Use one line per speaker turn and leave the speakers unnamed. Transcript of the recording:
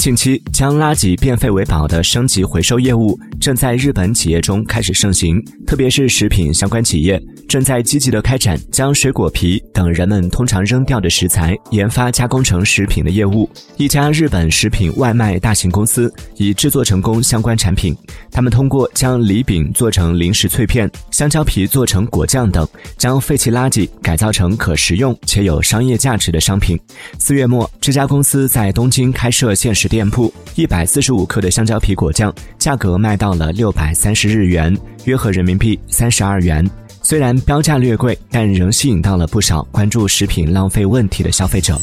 近期，将垃圾变废为宝的升级回收业务正在日本企业中开始盛行，特别是食品相关企业正在积极的开展将水果皮等人们通常扔掉的食材研发加工成食品的业务。一家日本食品外卖大型公司已制作成功相关产品，他们通过将梨饼做成零食脆片、香蕉皮做成果酱等，将废弃垃圾改造成可食用且有商业价值的商品。四月末，这家公司在东京开设现实。店铺一百四十五克的香蕉皮果酱，价格卖到了六百三十日元，约合人民币三十二元。虽然标价略贵，但仍吸引到了不少关注食品浪费问题的消费者。